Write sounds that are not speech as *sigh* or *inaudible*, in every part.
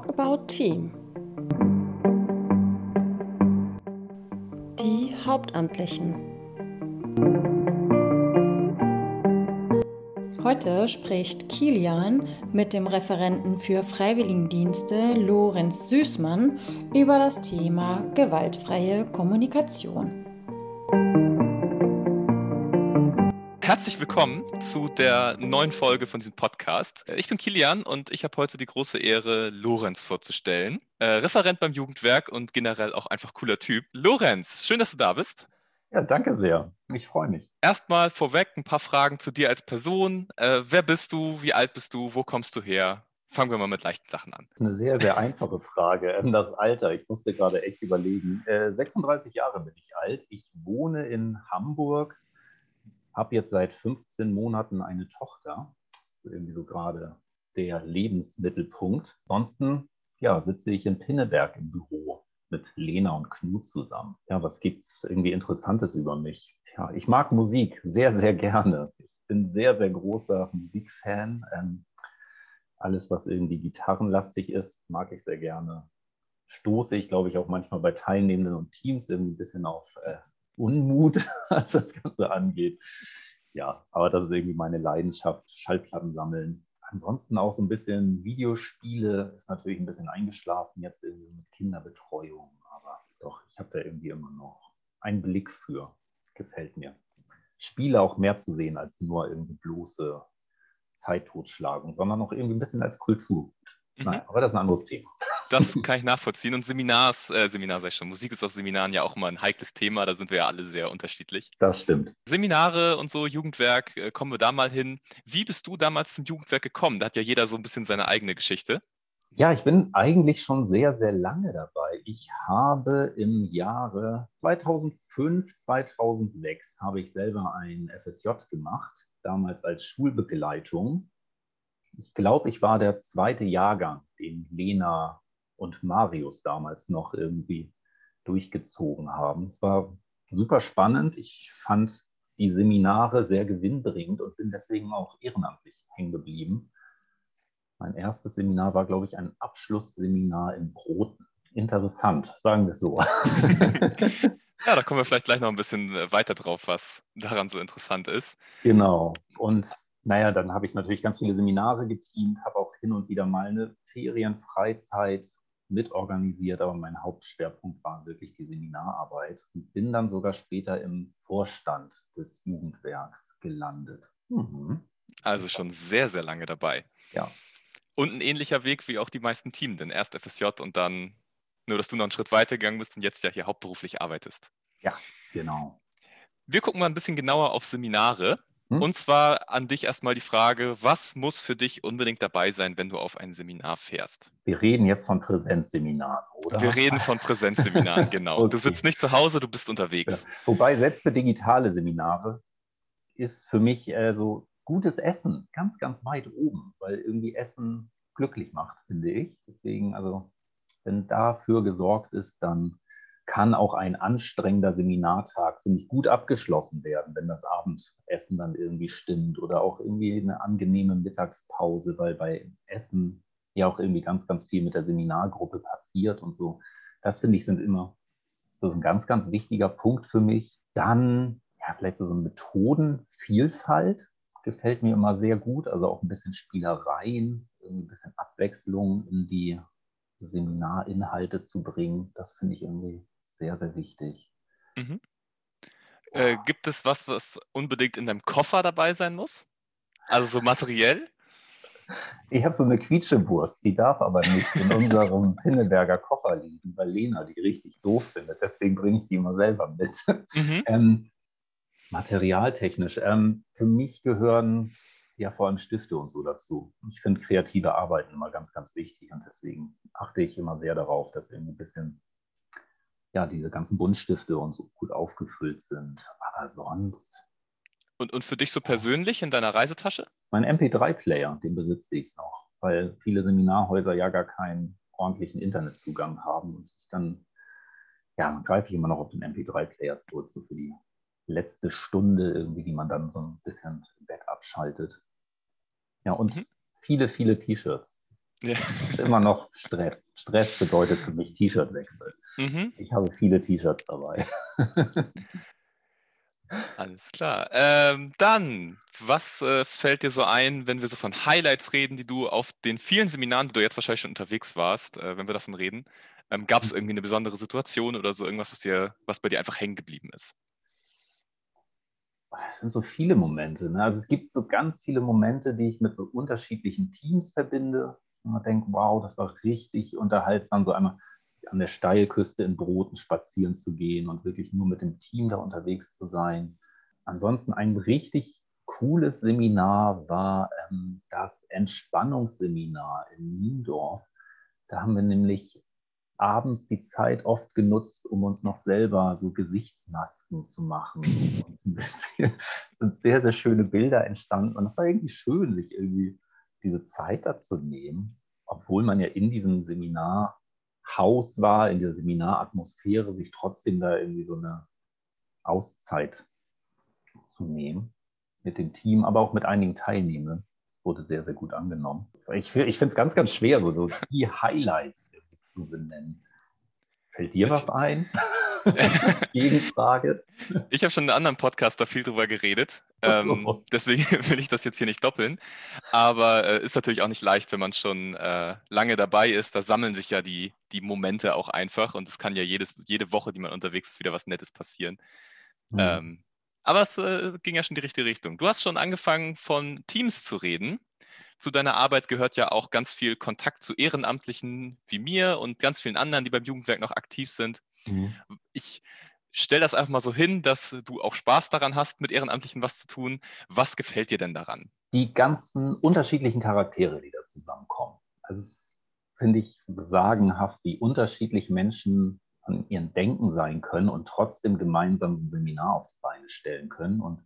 Talk About Team. Die Hauptamtlichen. Heute spricht Kilian mit dem Referenten für Freiwilligendienste Lorenz Süßmann über das Thema gewaltfreie Kommunikation. Herzlich willkommen zu der neuen Folge von diesem Podcast. Ich bin Kilian und ich habe heute die große Ehre, Lorenz vorzustellen. Äh, Referent beim Jugendwerk und generell auch einfach cooler Typ. Lorenz, schön, dass du da bist. Ja, danke sehr. Ich freue mich. Erstmal vorweg ein paar Fragen zu dir als Person. Äh, wer bist du? Wie alt bist du? Wo kommst du her? Fangen wir mal mit leichten Sachen an. Das ist eine sehr, sehr einfache Frage. Ähm, das Alter, ich musste gerade echt überlegen. 36 äh, Jahre bin ich alt. Ich wohne in Hamburg, habe jetzt seit 15 Monaten eine Tochter. Das ist irgendwie so gerade der Lebensmittelpunkt. Ansonsten ja, sitze ich in Pinneberg im Büro mit Lena und Knut zusammen. Ja, was gibt es irgendwie Interessantes über mich? Ja, ich mag Musik sehr, sehr gerne. Ich bin sehr, sehr großer Musikfan. Ähm, alles, was irgendwie gitarrenlastig ist, mag ich sehr gerne. Stoße ich, glaube ich, auch manchmal bei Teilnehmenden und Teams irgendwie ein bisschen auf äh, Unmut, *laughs* was das Ganze angeht. Ja, aber das ist irgendwie meine Leidenschaft, Schallplatten sammeln. Ansonsten auch so ein bisschen Videospiele, ist natürlich ein bisschen eingeschlafen jetzt irgendwie mit Kinderbetreuung, aber doch, ich habe da irgendwie immer noch einen Blick für. Gefällt mir. Spiele auch mehr zu sehen als nur irgendwie bloße Zeit totschlagen, sondern auch irgendwie ein bisschen als Kultur. Mhm. Nein, aber das ist ein anderes Thema. Das *laughs* kann ich nachvollziehen. Und Seminars, äh, Seminar sei ich schon, Musik ist auf Seminaren ja auch immer ein heikles Thema, da sind wir ja alle sehr unterschiedlich. Das stimmt. Seminare und so, Jugendwerk, äh, kommen wir da mal hin. Wie bist du damals zum Jugendwerk gekommen? Da hat ja jeder so ein bisschen seine eigene Geschichte. Ja, ich bin eigentlich schon sehr, sehr lange dabei. Ich habe im Jahre 2005, 2006 habe ich selber ein FSJ gemacht, damals als Schulbegleitung. Ich glaube, ich war der zweite Jahrgang, den Lena und Marius damals noch irgendwie durchgezogen haben. Es war super spannend. Ich fand die Seminare sehr gewinnbringend und bin deswegen auch ehrenamtlich hängen geblieben. Mein erstes Seminar war, glaube ich, ein Abschlussseminar in Broten. Interessant, sagen wir es so. *laughs* *laughs* ja, da kommen wir vielleicht gleich noch ein bisschen äh, weiter drauf, was daran so interessant ist. Genau. Und naja, dann habe ich natürlich ganz viele Seminare geteamt, habe auch hin und wieder mal eine Ferienfreizeit mitorganisiert, aber mein Hauptschwerpunkt war wirklich die Seminararbeit und bin dann sogar später im Vorstand des Jugendwerks gelandet. Mhm. Also schon sehr, sehr lange dabei. Ja. Und ein ähnlicher Weg wie auch die meisten Teams, denn erst FSJ und dann nur, dass du noch einen Schritt weiter gegangen bist und jetzt ja hier hauptberuflich arbeitest. Ja, genau. Wir gucken mal ein bisschen genauer auf Seminare. Hm? Und zwar an dich erstmal die Frage, was muss für dich unbedingt dabei sein, wenn du auf ein Seminar fährst? Wir reden jetzt von Präsenzseminaren, oder? Wir reden von Präsenzseminaren, genau. *laughs* okay. Du sitzt nicht zu Hause, du bist unterwegs. Ja. Wobei selbst für digitale Seminare ist für mich äh, so gutes Essen ganz, ganz weit oben, weil irgendwie Essen glücklich macht, finde ich. Deswegen, also wenn dafür gesorgt ist, dann kann auch ein anstrengender Seminartag, finde ich, gut abgeschlossen werden, wenn das Abendessen dann irgendwie stimmt oder auch irgendwie eine angenehme Mittagspause, weil bei Essen ja auch irgendwie ganz, ganz viel mit der Seminargruppe passiert und so. Das finde ich sind immer so ein ganz, ganz wichtiger Punkt für mich. Dann, ja, vielleicht so eine Methodenvielfalt gefällt mir immer sehr gut, also auch ein bisschen Spielereien, ein bisschen Abwechslung in die Seminarinhalte zu bringen. Das finde ich irgendwie sehr, sehr wichtig. Mhm. Äh, gibt es was, was unbedingt in deinem Koffer dabei sein muss? Also so materiell? *laughs* Ich habe so eine Quietschewurst, die darf aber nicht in unserem *laughs* Pinneberger Koffer liegen, weil Lena die richtig doof findet. Deswegen bringe ich die immer selber mit. Mhm. *laughs* Ähm, materialtechnisch. Ähm, für mich gehören ja vor allem Stifte und so dazu. Ich finde kreative Arbeiten immer ganz, ganz wichtig und deswegen achte ich immer sehr darauf, dass irgendwie ein bisschen ja, diese ganzen Buntstifte und so gut aufgefüllt sind. Aber sonst. Und, und für dich so persönlich in deiner Reisetasche? Mein MP3-Player, den besitze ich noch, weil viele Seminarhäuser ja gar keinen ordentlichen Internetzugang haben und ich dann, ja, greife ich immer noch auf den MP3-Player zurück, so für die letzte Stunde irgendwie, die man dann so ein bisschen Backup schaltet. Ja, und mhm. viele, viele T-Shirts. Ja. *laughs* Immer noch Stress. Stress bedeutet für mich T-Shirt-Wechsel. Mhm. Ich habe viele T-Shirts dabei. *laughs* Alles klar. Ähm, dann, was äh, fällt dir so ein, wenn wir so von Highlights reden, die du auf den vielen Seminaren, die du jetzt wahrscheinlich schon unterwegs warst, äh, wenn wir davon reden, ähm, gab es mhm. irgendwie eine besondere Situation oder so irgendwas, was dir, was bei dir einfach hängen geblieben ist? Es sind so viele Momente. Ne? Also es gibt so ganz viele Momente, die ich mit so unterschiedlichen Teams verbinde. Man denkt, wow, das war richtig unterhaltsam, so einmal an der Steilküste in Broten spazieren zu gehen und wirklich nur mit dem Team da unterwegs zu sein. Ansonsten ein richtig cooles Seminar war ähm, das Entspannungsseminar in Niendorf. Da haben wir nämlich abends die Zeit oft genutzt, um uns noch selber so Gesichtsmasken zu machen. Und ein bisschen *laughs* sind sehr, sehr schöne Bilder entstanden. Und es war irgendwie schön, sich irgendwie diese Zeit dazu nehmen, obwohl man ja in diesem Seminarhaus war, in dieser Seminaratmosphäre, sich trotzdem da irgendwie so eine Auszeit zu nehmen mit dem Team, aber auch mit einigen Teilnehmern. Das wurde sehr, sehr gut angenommen. Ich, ich finde es ganz, ganz schwer, so, so die Highlights zu benennen. Fällt dir was ein? *laughs* *laughs* Gegenfrage. Ich habe schon in einem anderen Podcast da viel drüber geredet. Ähm, deswegen *laughs* will ich das jetzt hier nicht doppeln. Aber äh, ist natürlich auch nicht leicht, wenn man schon äh, lange dabei ist. Da sammeln sich ja die, die Momente auch einfach. Und es kann ja jedes, jede Woche, die man unterwegs ist, wieder was Nettes passieren. Mhm. Ähm, aber es äh, ging ja schon in die richtige Richtung. Du hast schon angefangen, von Teams zu reden zu deiner Arbeit gehört ja auch ganz viel Kontakt zu Ehrenamtlichen wie mir und ganz vielen anderen, die beim Jugendwerk noch aktiv sind. Mhm. Ich stelle das einfach mal so hin, dass du auch Spaß daran hast, mit Ehrenamtlichen was zu tun. Was gefällt dir denn daran? Die ganzen unterschiedlichen Charaktere, die da zusammenkommen. Also es finde ich sagenhaft, wie unterschiedlich Menschen an ihren Denken sein können und trotzdem gemeinsam ein Seminar auf die Beine stellen können. Und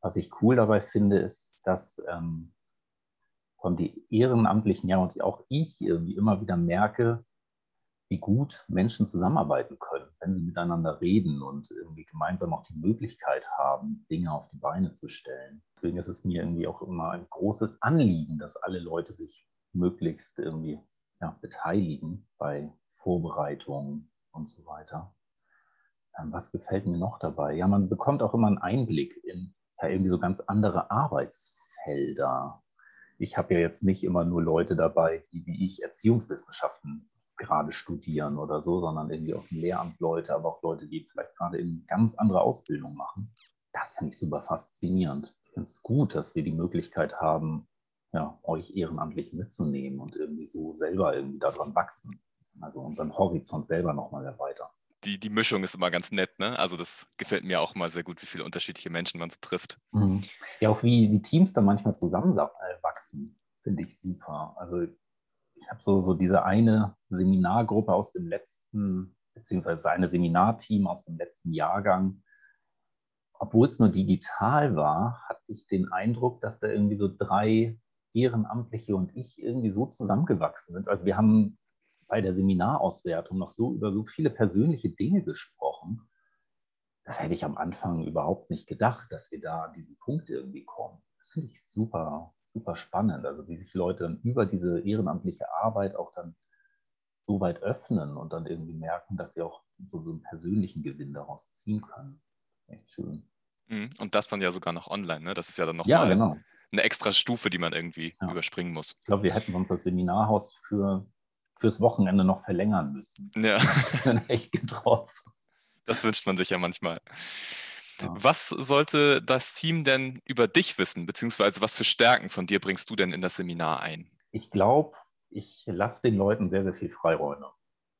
was ich cool dabei finde, ist, dass ähm, von die Ehrenamtlichen, ja, und auch ich irgendwie immer wieder merke, wie gut Menschen zusammenarbeiten können, wenn sie miteinander reden und irgendwie gemeinsam auch die Möglichkeit haben, Dinge auf die Beine zu stellen. Deswegen ist es mir irgendwie auch immer ein großes Anliegen, dass alle Leute sich möglichst irgendwie ja, beteiligen bei Vorbereitungen und so weiter. Ähm, was gefällt mir noch dabei? Ja, man bekommt auch immer einen Einblick in ja, irgendwie so ganz andere Arbeitsfelder ich habe ja jetzt nicht immer nur Leute dabei, die wie ich Erziehungswissenschaften gerade studieren oder so, sondern irgendwie aus dem Lehramt Leute, aber auch Leute, die vielleicht gerade eine ganz andere Ausbildung machen. Das finde ich super faszinierend. Ich finde es gut, dass wir die Möglichkeit haben, ja, euch ehrenamtlich mitzunehmen und irgendwie so selber irgendwie daran wachsen. Also unseren Horizont selber nochmal erweitern die, die Mischung ist immer ganz nett. Ne? Also das gefällt mir auch mal sehr gut, wie viele unterschiedliche Menschen man so trifft. Mhm. Ja, auch wie die Teams dann manchmal zusammenwachsen, finde ich super. Also ich habe so, so diese eine Seminargruppe aus dem letzten, beziehungsweise eine Seminarteam aus dem letzten Jahrgang. Obwohl es nur digital war, hatte ich den Eindruck, dass da irgendwie so drei Ehrenamtliche und ich irgendwie so zusammengewachsen sind. Also wir haben bei der Seminarauswertung noch so über so viele persönliche Dinge gesprochen. Das hätte ich am Anfang überhaupt nicht gedacht, dass wir da an diesen Punkt irgendwie kommen. Das finde ich super, super spannend. Also wie sich Leute dann über diese ehrenamtliche Arbeit auch dann so weit öffnen und dann irgendwie merken, dass sie auch so, so einen persönlichen Gewinn daraus ziehen können. Echt schön. Mhm. Und das dann ja sogar noch online, ne? Das ist ja dann noch ja, genau. eine extra Stufe, die man irgendwie ja. überspringen muss. Ich glaube, wir hätten uns das Seminarhaus für fürs Wochenende noch verlängern müssen. Ja. *laughs* echt getroffen. Das wünscht man sich ja manchmal. Ja. Was sollte das Team denn über dich wissen, beziehungsweise was für Stärken von dir bringst du denn in das Seminar ein? Ich glaube, ich lasse den Leuten sehr, sehr viel Freiräume.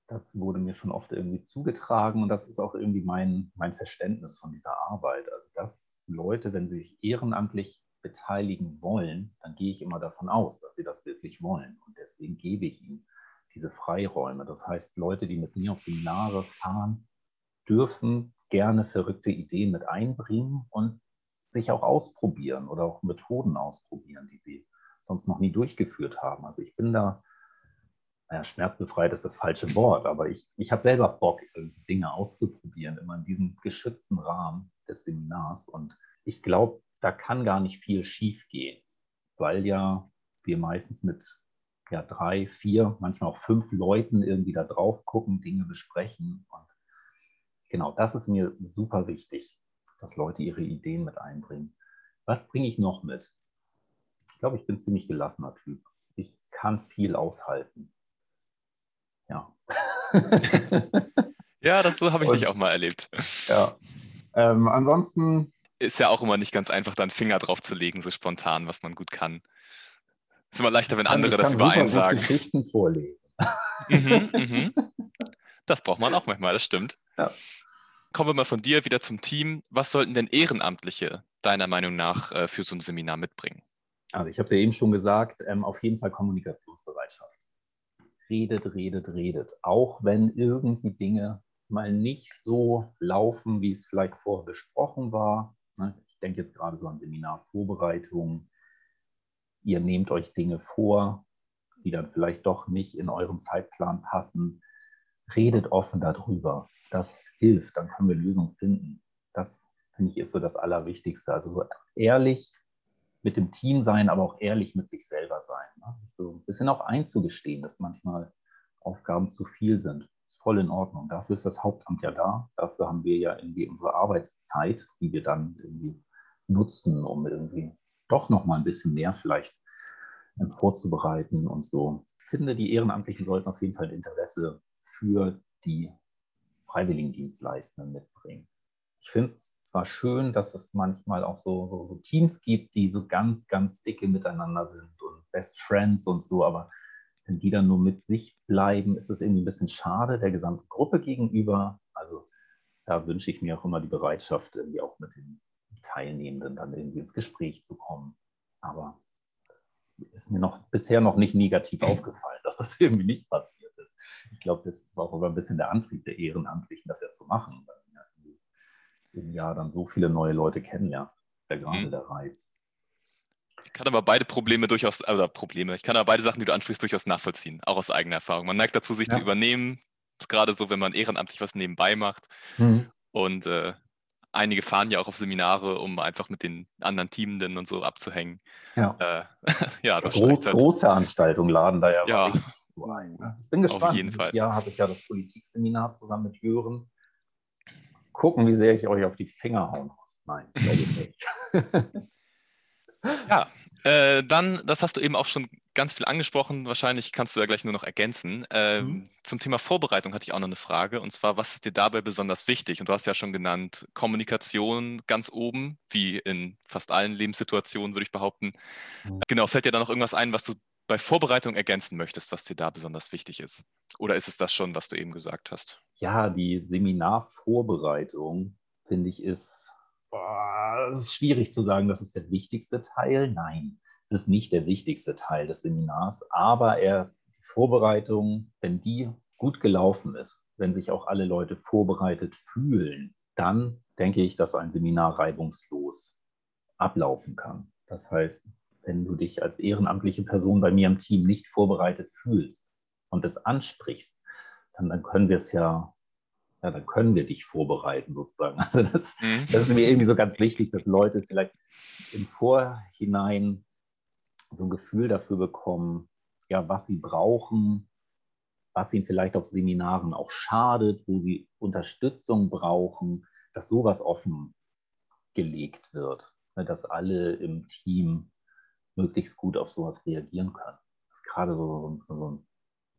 Das wurde mir schon oft irgendwie zugetragen und das ist auch irgendwie mein, mein Verständnis von dieser Arbeit. Also, dass Leute, wenn sie sich ehrenamtlich beteiligen wollen, dann gehe ich immer davon aus, dass sie das wirklich wollen. Und deswegen gebe ich ihnen diese Freiräume. Das heißt, Leute, die mit mir auf Seminare fahren, dürfen gerne verrückte Ideen mit einbringen und sich auch ausprobieren oder auch Methoden ausprobieren, die sie sonst noch nie durchgeführt haben. Also ich bin da, naja, schmerzbefreit ist das falsche Wort, aber ich, ich habe selber Bock, Dinge auszuprobieren, immer in diesem geschützten Rahmen des Seminars. Und ich glaube, da kann gar nicht viel schief gehen, weil ja wir meistens mit ja, drei, vier, manchmal auch fünf Leuten irgendwie da drauf gucken, Dinge besprechen. Und genau, das ist mir super wichtig, dass Leute ihre Ideen mit einbringen. Was bringe ich noch mit? Ich glaube, ich bin ein ziemlich gelassener Typ. Ich kann viel aushalten. Ja. *laughs* ja, das so habe ich Und, dich auch mal erlebt. Ja. Ähm, ansonsten. Ist ja auch immer nicht ganz einfach, da einen Finger drauf zu legen, so spontan, was man gut kann. Ist immer leichter, wenn andere das über einen sagen. Geschichten vorlesen. Mhm, mhm. Das braucht man auch manchmal, das stimmt. Ja. Kommen wir mal von dir wieder zum Team. Was sollten denn Ehrenamtliche deiner Meinung nach äh, für so ein Seminar mitbringen? Also ich habe es ja eben schon gesagt, ähm, auf jeden Fall Kommunikationsbereitschaft. Redet, redet, redet. Auch wenn irgendwie Dinge mal nicht so laufen, wie es vielleicht vorher besprochen war. Ne? Ich denke jetzt gerade so an Seminarvorbereitungen, ihr nehmt euch Dinge vor, die dann vielleicht doch nicht in euren Zeitplan passen. Redet offen darüber. Das hilft, dann können wir Lösungen finden. Das finde ich ist so das Allerwichtigste. Also so ehrlich mit dem Team sein, aber auch ehrlich mit sich selber sein. Ne? So ein bisschen auch einzugestehen, dass manchmal Aufgaben zu viel sind. Ist voll in Ordnung. Dafür ist das Hauptamt ja da. Dafür haben wir ja irgendwie unsere Arbeitszeit, die wir dann irgendwie nutzen, um irgendwie doch noch mal ein bisschen mehr vielleicht ähm, vorzubereiten und so. Ich finde, die Ehrenamtlichen sollten auf jeden Fall Interesse für die Freiwilligendienstleistenden mitbringen. Ich finde es zwar schön, dass es manchmal auch so, so, so, Teams gibt, die so ganz, ganz dicke miteinander sind und Best Friends und so, aber wenn die dann nur mit sich bleiben, ist es irgendwie ein bisschen schade der gesamten Gruppe gegenüber. Also da wünsche ich mir auch immer die Bereitschaft, irgendwie auch mit den Teilnehmenden dann irgendwie ins Gespräch zu kommen. Aber ist mir noch bisher noch nicht negativ *laughs* aufgefallen, dass das irgendwie nicht passiert ist. Ich glaube, das ist auch immer ein bisschen der Antrieb der Ehrenamtlichen, das ja zu machen. Weil ja im Jahr dann so viele neue Leute kennenlernt. Ja gerade mhm. der Reiz. Ich kann aber beide Probleme durchaus, also Probleme, ich kann aber beide Sachen, die du ansprichst, durchaus nachvollziehen, auch aus eigener Erfahrung. Man neigt dazu, sich ja. zu übernehmen, gerade so, wenn man ehrenamtlich was nebenbei macht. Mhm. Und äh, einige fahren ja auch auf Seminare, um einfach mit den anderen Teamenden und so abzuhängen. Ja, äh, *laughs* ja Groß, halt. Großveranstaltungen laden da ja, ja. so ein. Ne? Ich bin gespannt. Auf jeden Dieses Fall. Jahr hatte ich ja das Politikseminar zusammen mit Jören. Gucken, wie sehr ich euch auf die Finger hauen muss. Nein, ich glaube nicht. *laughs* ja, äh, dann, das hast du eben auch schon ganz viel angesprochen. Wahrscheinlich kannst du ja gleich nur noch ergänzen. Ähm, mhm. Zum Thema Vorbereitung hatte ich auch noch eine Frage. Und zwar, was ist dir dabei besonders wichtig? Und du hast ja schon genannt, Kommunikation ganz oben, wie in fast allen Lebenssituationen, würde ich behaupten. Mhm. Genau, fällt dir da noch irgendwas ein, was du bei Vorbereitung ergänzen möchtest, was dir da besonders wichtig ist? Oder ist es das schon, was du eben gesagt hast? Ja, die Seminarvorbereitung, finde ich, ist es ist schwierig zu sagen, das ist der wichtigste Teil. Nein, es ist nicht der wichtigste Teil des Seminars, aber erst die Vorbereitung, wenn die gut gelaufen ist, wenn sich auch alle Leute vorbereitet fühlen, dann denke ich, dass ein Seminar reibungslos ablaufen kann. Das heißt, wenn du dich als ehrenamtliche Person bei mir im Team nicht vorbereitet fühlst und es ansprichst, dann, dann können wir es ja ja, dann können wir dich vorbereiten sozusagen. *laughs* Also das, mhm. das ist mir irgendwie so ganz wichtig, dass Leute vielleicht im Vorhinein so ein Gefühl dafür bekommen, ja, was sie brauchen, was ihnen vielleicht auf Seminaren auch schadet, wo sie Unterstützung brauchen, dass sowas offen gelegt wird, ne, dass alle im Team möglichst gut auf sowas reagieren können. Das ist gerade so, so, so, ein,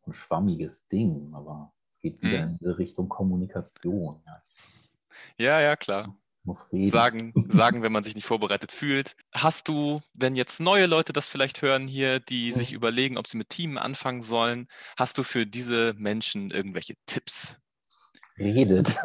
so ein schwammiges Ding, aber es geht wieder mhm. in diese Richtung Kommunikation. Ja, ja, ja klar. Muss reden. Sagen, *laughs* sagen, wenn man sich nicht vorbereitet fühlt. Hast du, wenn jetzt neue Leute das vielleicht hören hier, die mhm. sich überlegen, ob sie mit Teamen anfangen sollen, hast du für diese Menschen irgendwelche Tipps? Redet. *laughs*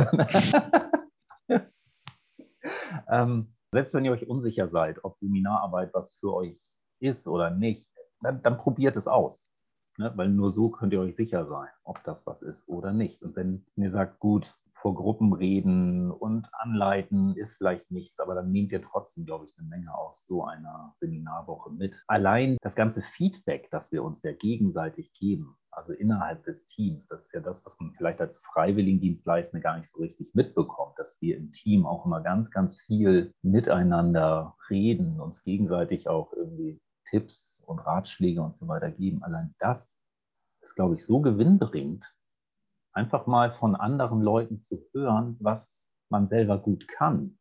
ähm, selbst wenn ihr euch unsicher seid, ob Seminararbeit was für euch ist oder nicht, dann, dann probiert es aus. Ne? Weil nur so könnt ihr euch sicher sein, ob das was ist oder nicht. Und wenn ihr sagt, gut, vor Gruppen reden und anleiten ist vielleicht nichts, aber dann nehmt ihr trotzdem, glaube ich, eine Menge aus so einer Seminarwoche mit. Allein das ganze Feedback, das wir uns ja gegenseitig geben, also innerhalb des Teams, das ist ja das, was man vielleicht als Freiwilligendienstleistende gar nicht so richtig mitbekommt, dass wir im Team auch immer ganz, ganz viel miteinander reden, uns gegenseitig auch irgendwie Tipps und Ratschläge und so weiter geben. Allein das ist, glaube ich, so gewinnbringend, einfach mal von anderen Leuten zu hören, was man selber gut kann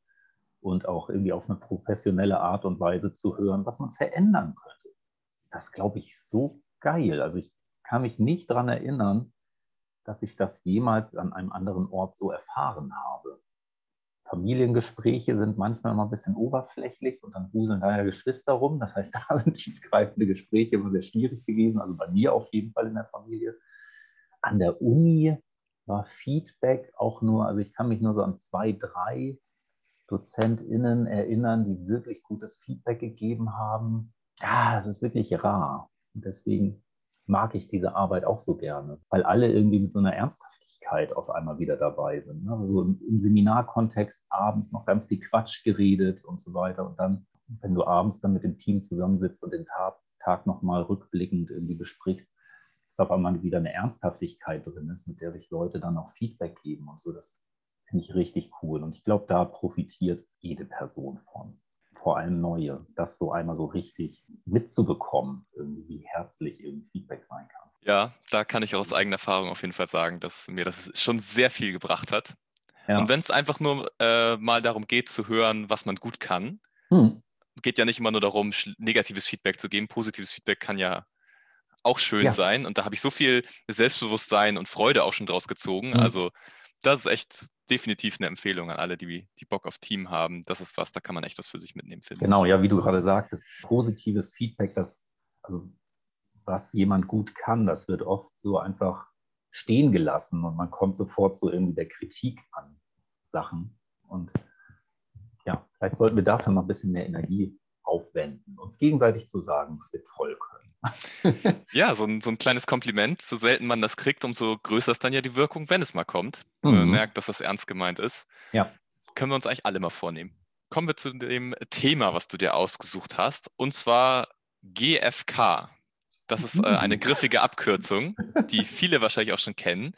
und auch irgendwie auf eine professionelle Art und Weise zu hören, was man verändern könnte. Das glaube ich so geil. Also ich kann mich nicht daran erinnern, dass ich das jemals an einem anderen Ort so erfahren habe. Familiengespräche sind manchmal immer ein bisschen oberflächlich und dann wuseln da ja Geschwister rum. Das heißt, *laughs* da sind tiefgreifende Gespräche immer sehr schwierig gewesen. Also bei mir auf jeden Fall in der Familie. An der Uni war Feedback auch nur, also ich kann mich nur so an zwei, drei DozentInnen erinnern, die wirklich gutes Feedback gegeben haben. Ja, das ist wirklich rar. Und deswegen mag ich diese Arbeit auch so gerne, weil alle irgendwie mit so einer Ernsthaftigkeit auf einmal wieder dabei sind. Ne? Also im, Seminarkontext abends noch ganz viel Quatsch geredet und so weiter. Und dann, wenn du abends dann mit dem Team zusammensitzt und den Tag, nochmal rückblickend irgendwie besprichst, ist auf einmal wieder eine Ernsthaftigkeit drin ist, mit der sich Leute dann auch Feedback geben und so. Das finde ich richtig cool. Und ich glaube, da profitiert jede Person von vor allem neue, das so einmal so richtig mitzubekommen, irgendwie herzlich irgendwie Feedback sein kann. Ja, da kann ich aus eigener Erfahrung auf jeden Fall sagen, dass mir das schon sehr viel gebracht hat. Ja. Und wenn es einfach nur äh, mal darum geht zu hören, was man gut kann, hm. geht ja nicht immer nur darum, negatives Feedback zu geben. Positives Feedback kann ja auch schön ja. sein. Und da habe ich so viel Selbstbewusstsein und Freude auch schon draus gezogen. Hm. Also das ist echt definitiv eine Empfehlung an alle, die, die Bock auf Team haben. Das ist was, da kann man echt was für sich mitnehmen, finden. Genau, ja, wie du gerade sagtest, positives Feedback, das, also was jemand gut kann, das wird oft so einfach stehen gelassen und man kommt sofort zu irgendwie der Kritik an Sachen. Und ja, vielleicht sollten wir dafür mal ein bisschen mehr Energie aufwenden, uns gegenseitig zu sagen, dass wir toll können. *laughs* ja, so ein, so ein kleines Kompliment. So selten man das kriegt, umso größer ist dann ja die Wirkung, wenn es mal kommt. Mhm. Man merkt, dass das ernst gemeint ist. Ja. Können wir uns eigentlich alle mal vornehmen. Kommen wir zu dem Thema, was du dir ausgesucht hast, und zwar GFK. Das ist äh, eine *laughs* griffige Abkürzung, die viele wahrscheinlich auch schon kennen,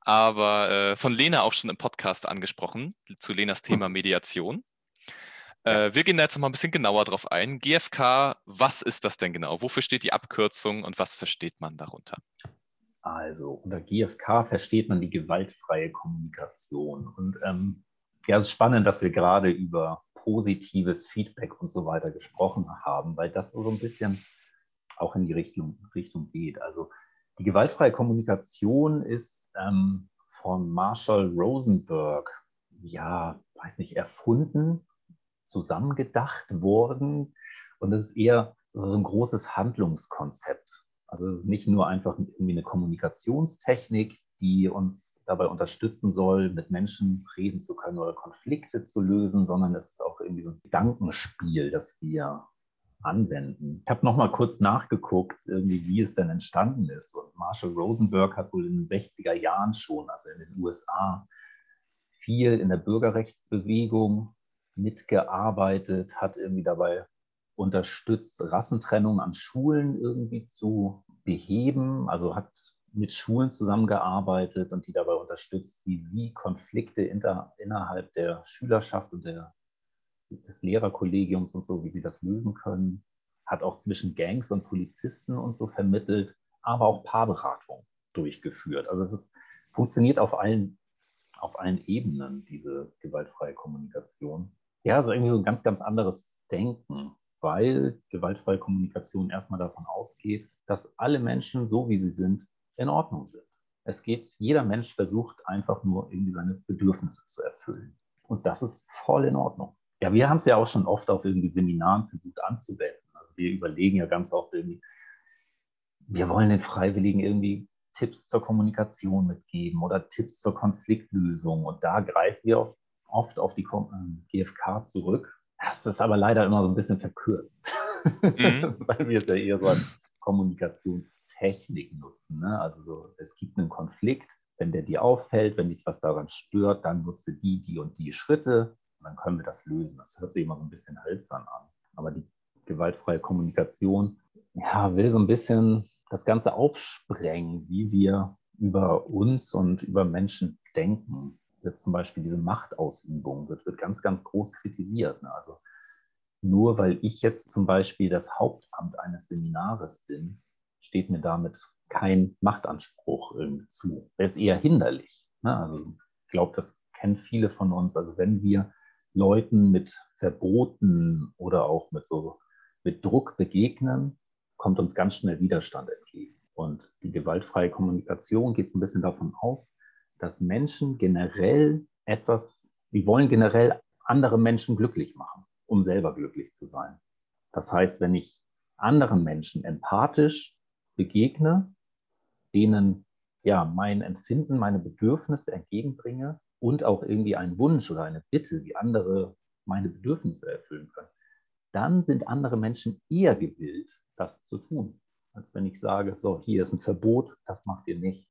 aber äh, von Lena auch schon im Podcast angesprochen, zu Lenas Thema Mediation. Äh, wir gehen da jetzt noch mal ein bisschen genauer drauf ein. GFK, was ist das denn genau? Wofür steht die Abkürzung und was versteht man darunter? Also unter GFK versteht man die gewaltfreie Kommunikation. Und ähm, ja, es ist spannend, dass wir gerade über positives Feedback und so weiter gesprochen haben, weil das so ein bisschen auch in die Richtung, Richtung geht. Also die gewaltfreie Kommunikation ist ähm, von Marshall Rosenberg, ja, weiß nicht, erfunden zusammengedacht worden. Und das ist eher so ein großes Handlungskonzept. Also es ist nicht nur einfach irgendwie eine Kommunikationstechnik, die uns dabei unterstützen soll, mit Menschen reden zu können oder Konflikte zu lösen, sondern es ist auch irgendwie so ein Gedankenspiel, das wir anwenden. Ich habe noch mal kurz nachgeguckt, wie es denn entstanden ist. Und Marshall Rosenberg hat wohl in den 60er Jahren schon, also in den USA, viel in der Bürgerrechtsbewegung mitgearbeitet, hat irgendwie dabei unterstützt, Rassentrennung an Schulen irgendwie zu beheben, also hat mit Schulen zusammengearbeitet und die dabei unterstützt, wie sie Konflikte inter, innerhalb der Schülerschaft und der, des Lehrerkollegiums und so, wie sie das lösen können. Hat auch zwischen Gangs und Polizisten und so vermittelt, aber auch Paarberatung durchgeführt. Also es ist, funktioniert auf allen, auf allen Ebenen, diese gewaltfreie Kommunikation ja, so irgendwie so ein ganz, ganz anderes Denken, weil gewaltfreie Kommunikation erstmal davon ausgeht, dass alle Menschen, so wie sie sind, in Ordnung sind. Es geht, jeder Mensch versucht einfach nur irgendwie seine Bedürfnisse zu erfüllen. Und das ist voll in Ordnung. Ja, wir haben es ja auch schon oft auf irgendwie Seminaren versucht anzuwenden. Also wir überlegen ja ganz oft irgendwie, wir wollen den Freiwilligen irgendwie Tipps zur Kommunikation mitgeben oder Tipps zur Konfliktlösung. Und da greifen wir auf oft auf die GfK zurück. Das ist aber leider immer so ein bisschen verkürzt, mhm. *laughs* weil wir es ja eher so als Kommunikationstechnik nutzen. Ne? Also so, es gibt einen Konflikt, wenn der dir auffällt, wenn dich was daran stört, dann nutze die, die und die Schritte dann können wir das lösen. Das hört sich immer so ein bisschen hölzern an. Aber die gewaltfreie Kommunikation ja, will so ein bisschen das Ganze aufsprengen, wie wir über uns und über Menschen denken wird zum Beispiel diese Machtausübung, wird, wird ganz, ganz groß kritisiert. Ne? Also nur weil ich jetzt zum Beispiel das Hauptamt eines Seminares bin, steht mir damit kein Machtanspruch zu. Er ist eher hinderlich. Ne? Also ich glaube, das kennen viele von uns. Also wenn wir Leuten mit Verboten oder auch mit so mit Druck begegnen, kommt uns ganz schnell Widerstand entgegen. Und die gewaltfreie Kommunikation geht ein bisschen davon aus, dass Menschen generell etwas, die wollen generell andere Menschen glücklich machen, um selber glücklich zu sein. Das heißt, wenn ich anderen Menschen empathisch begegne, denen ja mein Empfinden, meine Bedürfnisse entgegenbringe und auch irgendwie einen Wunsch oder eine Bitte, wie andere meine Bedürfnisse erfüllen können, dann sind andere Menschen eher gewillt, das zu tun, als wenn ich sage, so, hier ist ein Verbot, das macht ihr nicht.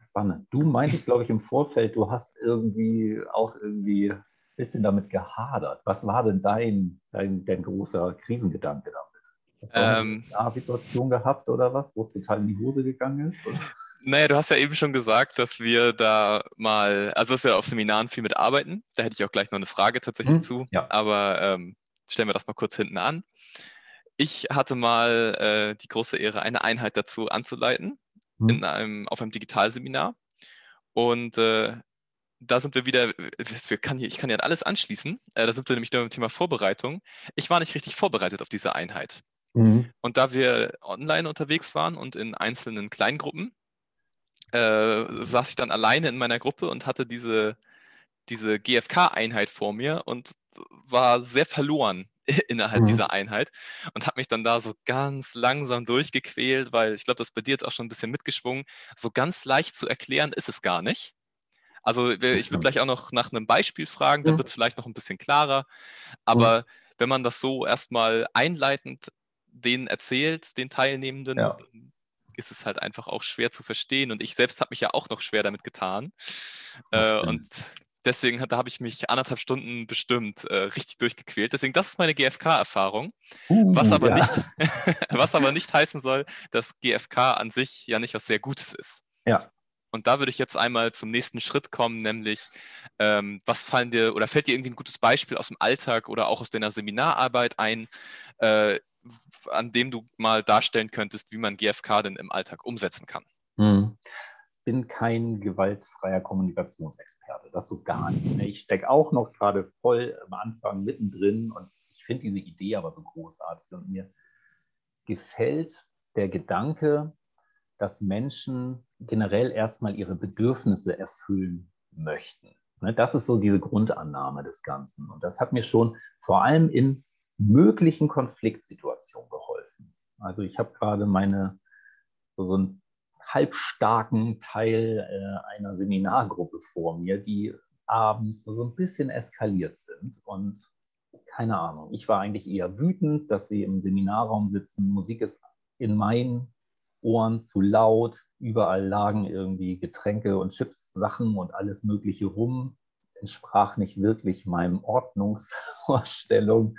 Spannend. Du meintest, glaube ich, im Vorfeld, du hast irgendwie auch irgendwie ein bisschen damit gehadert. Was war denn dein, dein, dein großer Krisengedanke damit? Hast du ähm, eine Situation gehabt oder was, wo es total in die Hose gegangen ist? Oder? Naja, du hast ja eben schon gesagt, dass wir da mal, also dass wir auf Seminaren viel mitarbeiten. Da hätte ich auch gleich noch eine Frage tatsächlich hm, zu. Ja. Aber ähm, stellen wir das mal kurz hinten an. Ich hatte mal äh, die große Ehre, eine Einheit dazu anzuleiten hm. in einem, auf einem Digitalseminar. Und äh, da sind wir wieder, wir kann hier, ich kann ja alles anschließen. Äh, da sind wir nämlich nur beim Thema Vorbereitung. Ich war nicht richtig vorbereitet auf diese Einheit. Mhm. Und da wir online unterwegs waren und in einzelnen Kleingruppen, äh, saß ich dann alleine in meiner Gruppe und hatte diese, diese GFK-Einheit vor mir und war sehr verloren *laughs* innerhalb mhm. dieser Einheit und habe mich dann da so ganz langsam durchgequält, weil ich glaube, das bei dir jetzt auch schon ein bisschen mitgeschwungen. So ganz leicht zu erklären ist es gar nicht. Also ich würde gleich auch noch nach einem Beispiel fragen, dann wird es vielleicht noch ein bisschen klarer. Aber mhm. wenn man das so erstmal einleitend denen erzählt, den Teilnehmenden, ja ist es halt einfach auch schwer zu verstehen. Und ich selbst habe mich ja auch noch schwer damit getan. Äh, und deswegen da habe ich mich anderthalb Stunden bestimmt äh, richtig durchgequält. Deswegen, das ist meine GFK-Erfahrung. Uh, was, aber ja. nicht, *laughs* *laughs* was aber nicht heißen soll, dass GFK an sich ja nicht was sehr Gutes ist. Ja. Und da würde ich jetzt einmal zum nächsten Schritt kommen, nämlich ähm, was fallen dir oder fällt dir irgendwie ein gutes Beispiel aus dem Alltag oder auch aus deiner Seminararbeit ein, äh, an dem du mal darstellen könntest, wie man GFK denn im Alltag umsetzen kann? Hm. bin kein gewaltfreier Kommunikationsexperte, das so gar nicht. Ich stecke auch noch gerade voll am Anfang mittendrin und ich finde diese Idee aber so großartig und mir gefällt der Gedanke, dass Menschen generell erstmal ihre Bedürfnisse erfüllen möchten. Ne, das ist so diese Grundannahme des Ganzen. Und das hat mir schon vor allem in möglichen Konfliktsituationen geholfen. Also ich habe gerade meine so, so einen halbstarken Teil äh, einer Seminargruppe vor mir, die abends so ein bisschen eskaliert sind und keine Ahnung. Ich war eigentlich eher wütend, dass sie im Seminarraum sitzen. Musik ist in meinen Ohren zu laut. Überall lagen irgendwie Getränke und Chips, Sachen und alles Mögliche rum. Entsprach nicht wirklich meinem Ordnungsvorstellung.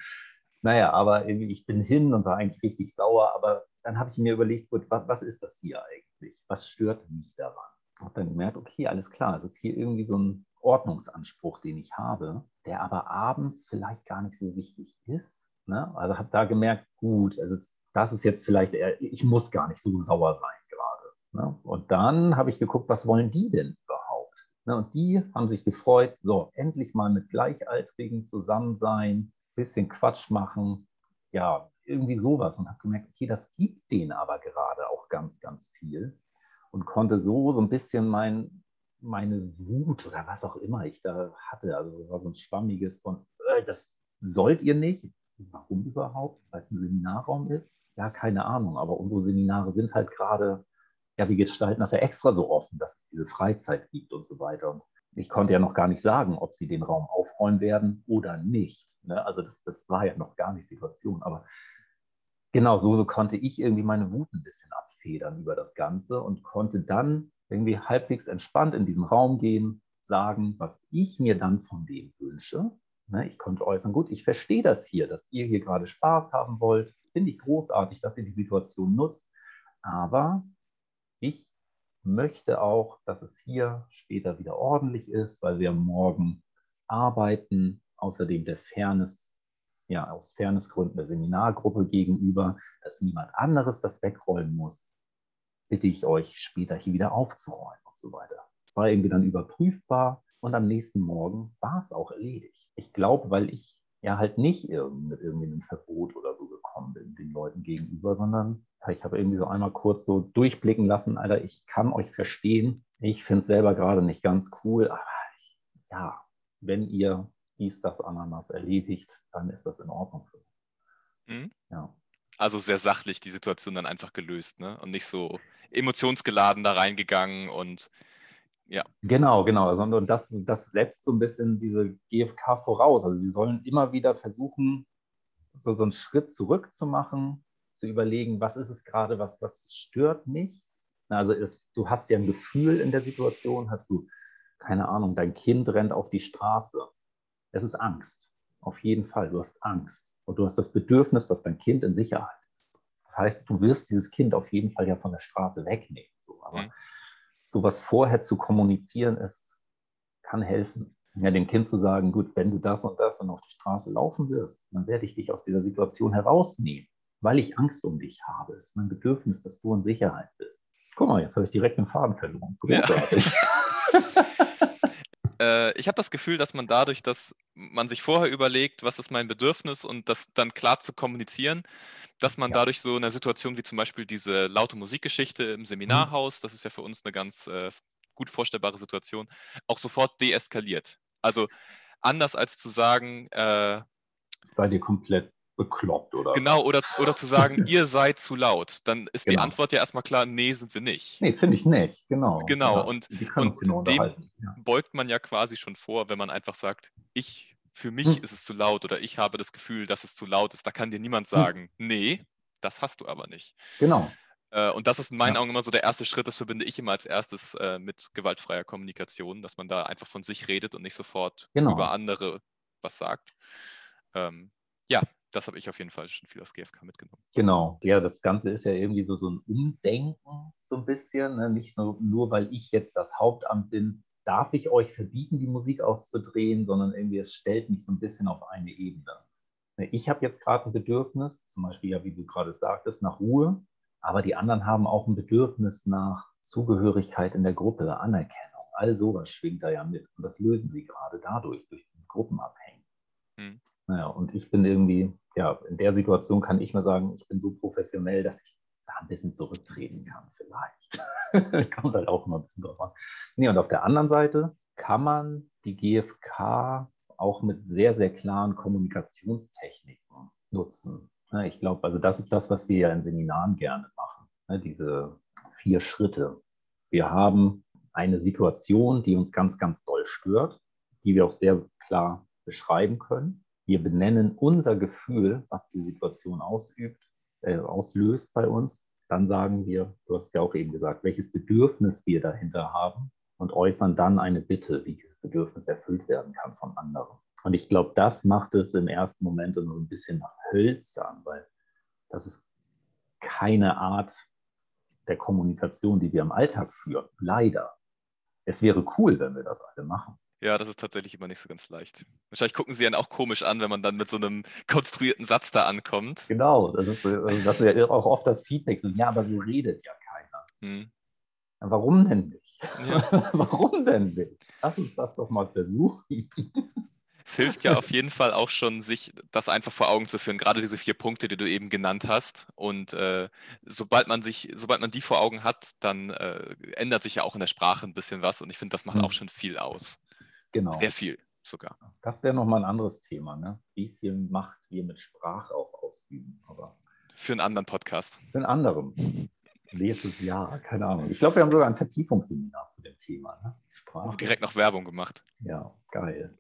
Naja, aber ich bin hin und war eigentlich richtig sauer, aber dann habe ich mir überlegt, gut, was, was ist das hier eigentlich? Was stört mich daran? Habe dann gemerkt, okay, alles klar, es ist hier irgendwie so ein Ordnungsanspruch, den ich habe, der aber abends vielleicht gar nicht so wichtig ist. Ne? Also habe da gemerkt, gut, ist, das ist jetzt vielleicht eher, ich muss gar nicht so sauer sein gerade. Ne? Und dann habe ich geguckt, was wollen die denn überhaupt? Ne? Und die haben sich gefreut, so endlich mal mit Gleichaltrigen zusammen sein, bisschen Quatsch machen, ja, irgendwie sowas und habe gemerkt, okay, das gibt denen aber gerade auch ganz, ganz viel und konnte so so ein bisschen mein, meine Wut oder was auch immer ich da hatte, also war so ein schwammiges von, äh, das sollt ihr nicht. Warum überhaupt? Weil es ein Seminarraum ist? Ja, keine Ahnung, aber unsere Seminare sind halt gerade, ja, wir gestalten das ja extra so offen, dass es diese Freizeit gibt und so weiter. Und ich konnte ja noch gar nicht sagen, ob sie den Raum aufräumen werden oder nicht. Ne? Also das, das war ja noch gar nicht Situation. Aber genau so, so konnte ich irgendwie meine Wut ein bisschen abfedern über das Ganze und konnte dann irgendwie halbwegs entspannt in diesen Raum gehen, sagen, was ich mir dann von dem wünsche. Ne? Ich konnte äußern, gut, ich verstehe das hier, dass ihr hier gerade Spaß haben wollt. Finde ich großartig, dass ihr die Situation nutzt. Aber ich möchte auch, dass es hier später wieder ordentlich ist, weil wir morgen arbeiten. Außerdem der Fairness ja aus Fairnessgründen der Seminargruppe gegenüber, dass niemand anderes das wegrollen muss, bitte ich euch später hier wieder aufzuräumen und so weiter. Es war irgendwie dann überprüfbar und am nächsten Morgen war es auch erledigt. Ich glaube, weil ich ja halt nicht mit irgendwie einem Verbot oder so gekommen bin den Leuten gegenüber, sondern ich habe irgendwie so einmal kurz so durchblicken lassen, Alter, ich kann euch verstehen. Ich finde es selber gerade nicht ganz cool, aber ich, ja, wenn ihr dies, das, Ananas erledigt, dann ist das in Ordnung für mich. Mhm. Ja. Also sehr sachlich die Situation dann einfach gelöst, ne? Und nicht so emotionsgeladen da reingegangen und ja. Genau, genau. Also, und das, das setzt so ein bisschen diese GfK voraus. Also wir sollen immer wieder versuchen, so, so einen Schritt zurück zu machen, zu überlegen, was ist es gerade, was, was stört mich. Also ist, du hast ja ein Gefühl in der Situation, hast du, keine Ahnung, dein Kind rennt auf die Straße. Es ist Angst. Auf jeden Fall. Du hast Angst. Und du hast das Bedürfnis, dass dein Kind in Sicherheit ist. Das heißt, du wirst dieses Kind auf jeden Fall ja von der Straße wegnehmen. So. Aber mhm sowas vorher zu kommunizieren, ist, kann helfen. Ja, dem Kind zu sagen, gut, wenn du das und das und auf die Straße laufen wirst, dann werde ich dich aus dieser Situation herausnehmen, weil ich Angst um dich habe. Es ist mein Bedürfnis, dass du in Sicherheit bist. Guck mal, jetzt habe ich direkt den Faden verloren. Großartig. Ja. *laughs* äh, ich habe das Gefühl, dass man dadurch, dass man sich vorher überlegt, was ist mein Bedürfnis und das dann klar zu kommunizieren, dass man ja. dadurch so eine Situation wie zum Beispiel diese laute Musikgeschichte im mhm. Seminarhaus, das ist ja für uns eine ganz äh, gut vorstellbare Situation, auch sofort deeskaliert. Also anders als zu sagen, äh, seid ihr komplett bekloppt oder genau oder oder zu sagen *laughs* ihr seid zu laut dann ist genau. die Antwort ja erstmal klar nee sind wir nicht nee finde ich nicht genau genau ja, und, und dem ja. beugt man ja quasi schon vor wenn man einfach sagt ich für mich hm. ist es zu laut oder ich habe das Gefühl, dass es zu laut ist. Da kann dir niemand hm. sagen, hm. nee, das hast du aber nicht. Genau. Äh, und das ist in meinen ja. Augen immer so der erste Schritt, das verbinde ich immer als erstes äh, mit gewaltfreier Kommunikation, dass man da einfach von sich redet und nicht sofort genau. über andere was sagt. Ähm, ja, das habe ich auf jeden Fall schon viel aus GFK mitgenommen. Genau. Ja, das Ganze ist ja irgendwie so, so ein Umdenken, so ein bisschen. Ne? Nicht nur, nur, weil ich jetzt das Hauptamt bin, darf ich euch verbieten, die Musik auszudrehen, sondern irgendwie es stellt mich so ein bisschen auf eine Ebene. Ich habe jetzt gerade ein Bedürfnis, zum Beispiel ja, wie du gerade sagtest, nach Ruhe, aber die anderen haben auch ein Bedürfnis nach Zugehörigkeit in der Gruppe, Anerkennung. All sowas schwingt da ja mit. Und das lösen sie gerade dadurch, durch dieses Gruppenabhängen. Hm. Naja, und ich bin irgendwie, ja, in der Situation kann ich mal sagen, ich bin so professionell, dass ich da ein bisschen zurücktreten kann, vielleicht. *laughs* Kommt halt auch immer ein bisschen drauf an. Nee, und auf der anderen Seite kann man die GfK auch mit sehr, sehr klaren Kommunikationstechniken nutzen. Ich glaube, also das ist das, was wir ja in Seminaren gerne machen. Ne, diese vier Schritte. Wir haben eine Situation, die uns ganz, ganz doll stört, die wir auch sehr klar beschreiben können. Wir benennen unser Gefühl, was die Situation ausübt, äh, auslöst bei uns dann sagen wir, du hast ja auch eben gesagt, welches Bedürfnis wir dahinter haben und äußern dann eine Bitte, wie dieses Bedürfnis erfüllt werden kann von anderen. Und ich glaube, das macht es im ersten Moment nur ein bisschen hölzern, weil das ist keine Art der Kommunikation, die wir im Alltag führen. Leider. Es wäre cool, wenn wir das alle machen. Ja, das ist tatsächlich immer nicht so ganz leicht. Wahrscheinlich gucken sie dann auch komisch an, wenn man dann mit so einem konstruierten Satz da ankommt. Genau, das ist, also das ist ja auch oft das Feedback. So, ja, aber so redet ja keiner. Hm. Ja, warum denn nicht? Ja. *laughs* warum denn nicht? Lass uns das doch mal versuchen. es hilft ja auf jeden Fall auch schon, sich das einfach vor Augen zu führen, gerade diese vier Punkte, die du eben genannt hast. Und äh, sobald man sich, sobald man die vor Augen hat, dann äh, ändert sich ja auch in der Sprache ein bisschen was. Und ich finde, das macht hm. auch schon viel aus. Genau. Sehr viel sogar. Das wäre nochmal ein anderes Thema, ne? wie viel Macht wir mit Sprache auch ausüben. Aber für einen anderen Podcast. Für einen anderen. Nächstes Jahr, keine Ahnung. Ich glaube, wir haben sogar ein Vertiefungsseminar zu dem Thema. Ne? Sprache. Direkt noch Werbung gemacht. Ja, geil.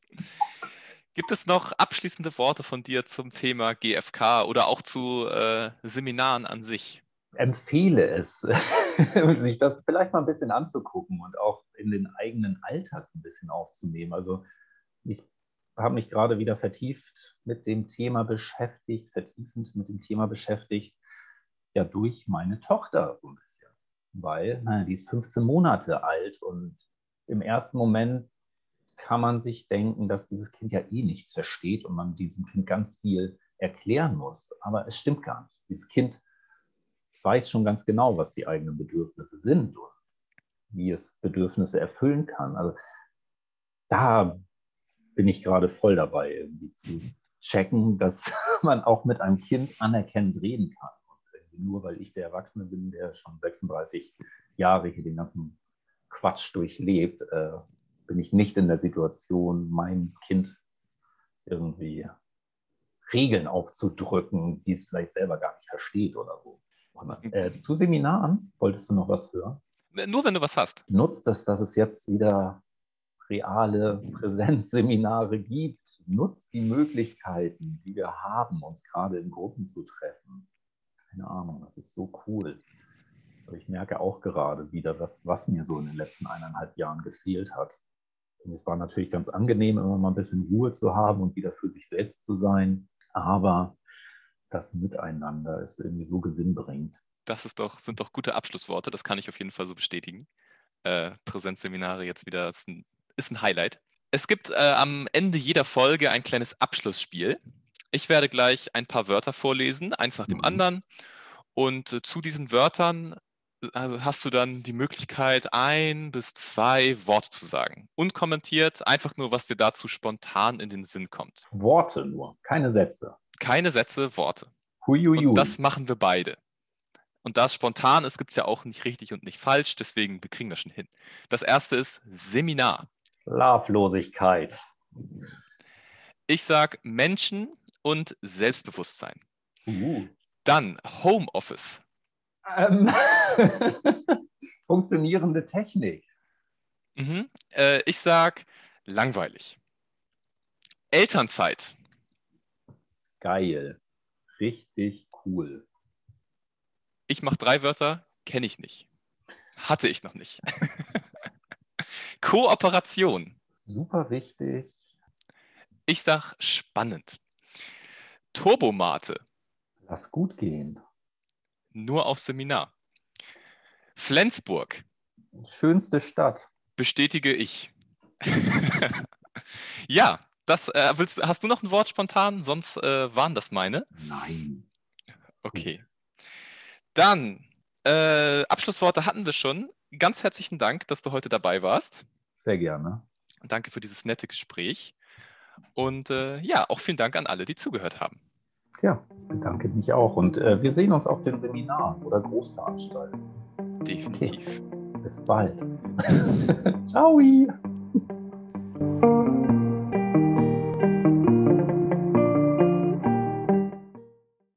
Gibt es noch abschließende Worte von dir zum Thema GFK oder auch zu äh, Seminaren an sich? Empfehle es, *laughs* sich das vielleicht mal ein bisschen anzugucken und auch in den eigenen Alltag ein bisschen aufzunehmen. Also ich habe mich gerade wieder vertieft mit dem Thema beschäftigt, vertiefend mit dem Thema beschäftigt, ja durch meine Tochter so ein bisschen, weil naja, die ist 15 Monate alt und im ersten Moment kann man sich denken, dass dieses Kind ja eh nichts versteht und man diesem Kind ganz viel erklären muss. Aber es stimmt gar nicht. Dieses Kind weiß schon ganz genau, was die eigenen Bedürfnisse sind und wie es Bedürfnisse erfüllen kann. Also da bin ich gerade voll dabei, irgendwie zu checken, *laughs* dass man auch mit einem Kind anerkennend reden kann. Und nur weil ich der Erwachsene bin, der schon 36 Jahre hier den ganzen Quatsch durchlebt, äh, bin ich nicht in der Situation, mein Kind irgendwie Regeln aufzudrücken, die es vielleicht selber gar nicht versteht oder so. Äh, zu Seminaren, wolltest du noch was hören? Nur wenn du was hast. Nutzt es, dass es jetzt wieder reale Präsenzseminare gibt. Nutzt die Möglichkeiten, die wir haben, uns gerade in Gruppen zu treffen. Keine Ahnung, das ist so cool. ich merke auch gerade wieder, was, was mir so in den letzten eineinhalb Jahren gefehlt hat. Und es war natürlich ganz angenehm, immer mal ein bisschen Ruhe zu haben und wieder für sich selbst zu sein. Aber das Miteinander ist irgendwie so gewinnbringend. Das ist doch, sind doch gute Abschlussworte, das kann ich auf jeden Fall so bestätigen. Äh, Präsenzseminare jetzt wieder ist ein, ist ein Highlight. Es gibt äh, am Ende jeder Folge ein kleines Abschlussspiel. Ich werde gleich ein paar Wörter vorlesen, eins nach dem mhm. anderen. Und äh, zu diesen Wörtern also hast du dann die Möglichkeit, ein bis zwei Worte zu sagen. Unkommentiert, einfach nur, was dir dazu spontan in den Sinn kommt. Worte nur, keine Sätze. Keine Sätze, Worte. Huiuiui. Und das machen wir beide. Und da es spontan ist, gibt es ja auch nicht richtig und nicht falsch, deswegen wir kriegen das schon hin. Das erste ist Seminar. Schlaflosigkeit. Ich sage Menschen und Selbstbewusstsein. Uh. Dann Homeoffice. Ähm, *laughs* funktionierende Technik. Mhm. Äh, ich sag langweilig. Elternzeit. Geil. Richtig cool. Ich mache drei Wörter, kenne ich nicht. Hatte ich noch nicht. *laughs* Kooperation. Super wichtig. Ich sag spannend. Turbomate. Lass gut gehen nur auf Seminar. Flensburg. Schönste Stadt. Bestätige ich. *laughs* ja, das äh, willst, hast du noch ein Wort spontan? Sonst äh, waren das meine. Nein. Okay. Dann, äh, Abschlussworte hatten wir schon. Ganz herzlichen Dank, dass du heute dabei warst. Sehr gerne. Danke für dieses nette Gespräch. Und äh, ja, auch vielen Dank an alle, die zugehört haben. Ja, ich bedanke mich auch. Und äh, wir sehen uns auf den Seminaren oder Großveranstaltungen. Definitiv. Okay. Bis bald. *laughs* Ciao.